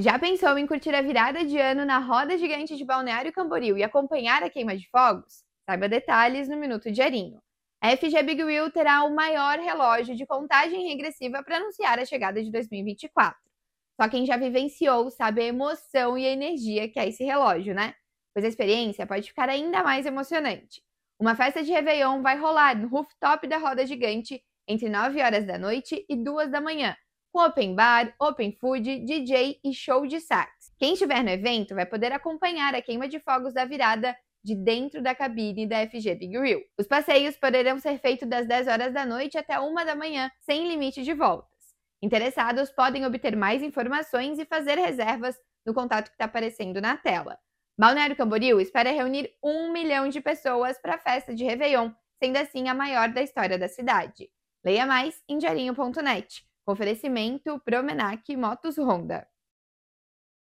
Já pensou em curtir a virada de ano na roda gigante de Balneário Camboriú e acompanhar a queima de fogos? Saiba detalhes no Minuto Diarinho. A FG Big Wheel terá o maior relógio de contagem regressiva para anunciar a chegada de 2024. Só quem já vivenciou sabe a emoção e a energia que é esse relógio, né? Pois a experiência pode ficar ainda mais emocionante. Uma festa de Réveillon vai rolar no rooftop da roda gigante entre 9 horas da noite e 2 da manhã, com open bar, open food, DJ e show de sax. Quem estiver no evento vai poder acompanhar a queima de fogos da virada de dentro da cabine da FG Big Wheel. Os passeios poderão ser feitos das 10 horas da noite até 1 da manhã, sem limite de voltas. Interessados podem obter mais informações e fazer reservas no contato que está aparecendo na tela. Balneário Camboriú espera reunir um milhão de pessoas para a festa de Réveillon, sendo assim a maior da história da cidade. Leia mais em diarinho.net. Oferecimento Promenac Motos Honda.